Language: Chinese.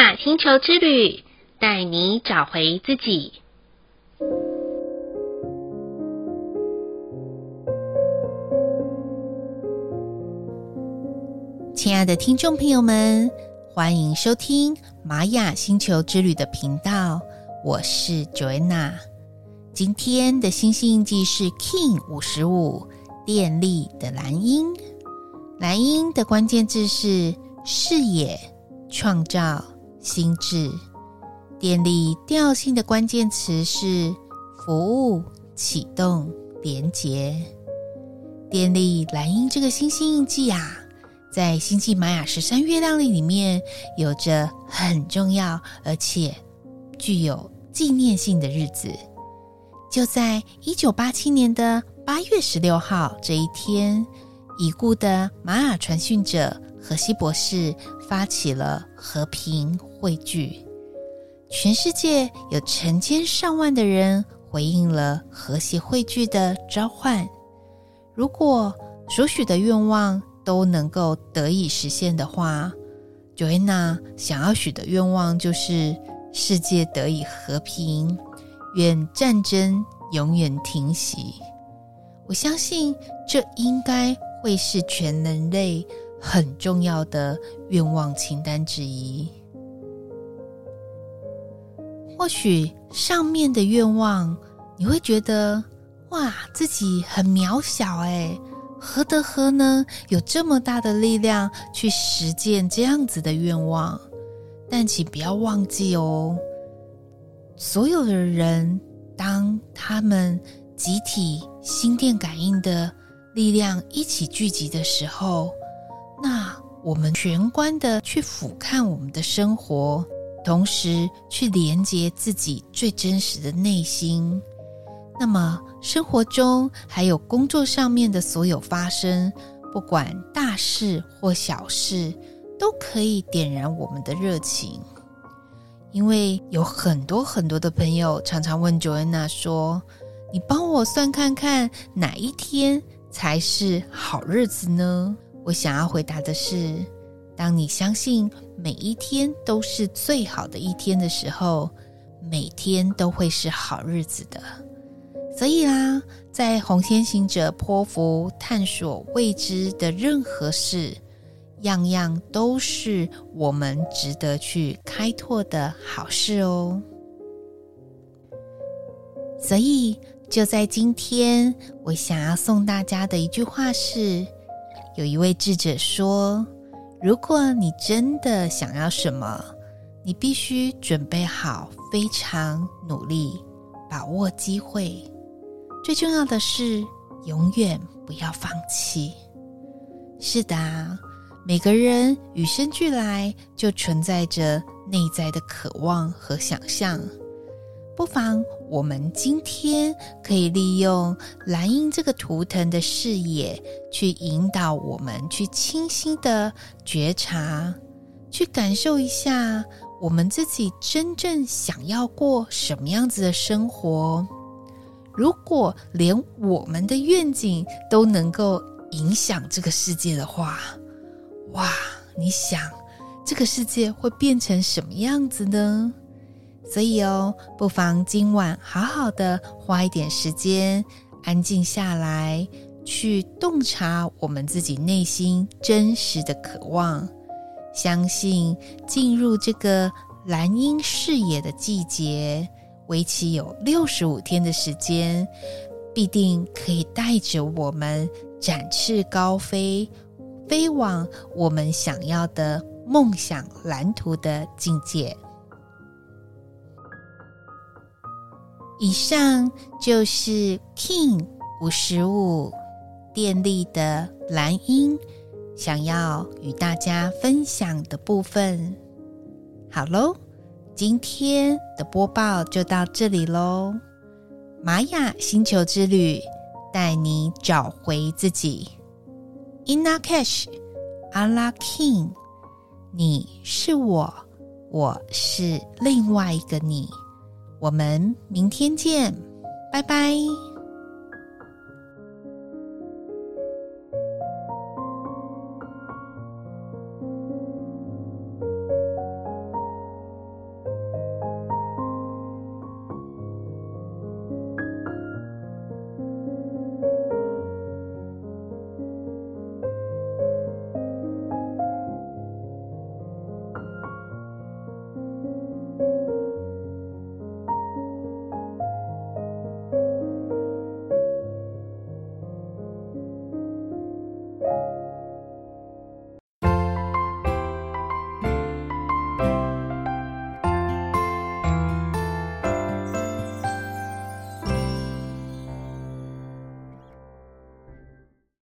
雅星球之旅，带你找回自己。亲爱的听众朋友们，欢迎收听玛雅星球之旅的频道，我是 Joanna。今天的星星印记是 King 五十五，电力的蓝鹰。蓝鹰的关键字是视野、创造、心智。电力调性的关键词是服务、启动、连结。电力蓝鹰这个星星印记啊，在星际玛雅十三月亮历里面有着很重要而且具有纪念性的日子，就在一九八七年的八月十六号这一天。已故的玛雅传讯者荷西博士发起了和平汇聚，全世界有成千上万的人回应了和谐汇聚的召唤。如果所许的愿望都能够得以实现的话，Joanna 想要许的愿望就是世界得以和平，愿战争永远停息。我相信这应该。会是全人类很重要的愿望清单之一。或许上面的愿望你会觉得哇，自己很渺小哎，何德何能有这么大的力量去实践这样子的愿望？但请不要忘记哦，所有的人当他们集体心电感应的。力量一起聚集的时候，那我们全观的去俯瞰我们的生活，同时去连接自己最真实的内心。那么，生活中还有工作上面的所有发生，不管大事或小事，都可以点燃我们的热情。因为有很多很多的朋友常常问 Joanna 说：“你帮我算看看哪一天？”才是好日子呢？我想要回答的是：当你相信每一天都是最好的一天的时候，每天都会是好日子的。所以啦，在红天行者波符探索未知的任何事，样样都是我们值得去开拓的好事哦。所以。就在今天，我想要送大家的一句话是：有一位智者说，如果你真的想要什么，你必须准备好，非常努力，把握机会。最重要的是，永远不要放弃。是的，每个人与生俱来就存在着内在的渴望和想象。不妨，我们今天可以利用蓝鹰这个图腾的视野，去引导我们去清晰的觉察，去感受一下我们自己真正想要过什么样子的生活。如果连我们的愿景都能够影响这个世界的话，哇，你想这个世界会变成什么样子呢？所以哦，不妨今晚好好的花一点时间，安静下来，去洞察我们自己内心真实的渴望。相信进入这个蓝鹰视野的季节，为期有六十五天的时间，必定可以带着我们展翅高飞，飞往我们想要的梦想蓝图的境界。以上就是 King 五十五电力的蓝音想要与大家分享的部分。好喽，今天的播报就到这里喽。玛雅星球之旅，带你找回自己。Ina Cash，阿拉 King，你是我，我是另外一个你。我们明天见，拜拜。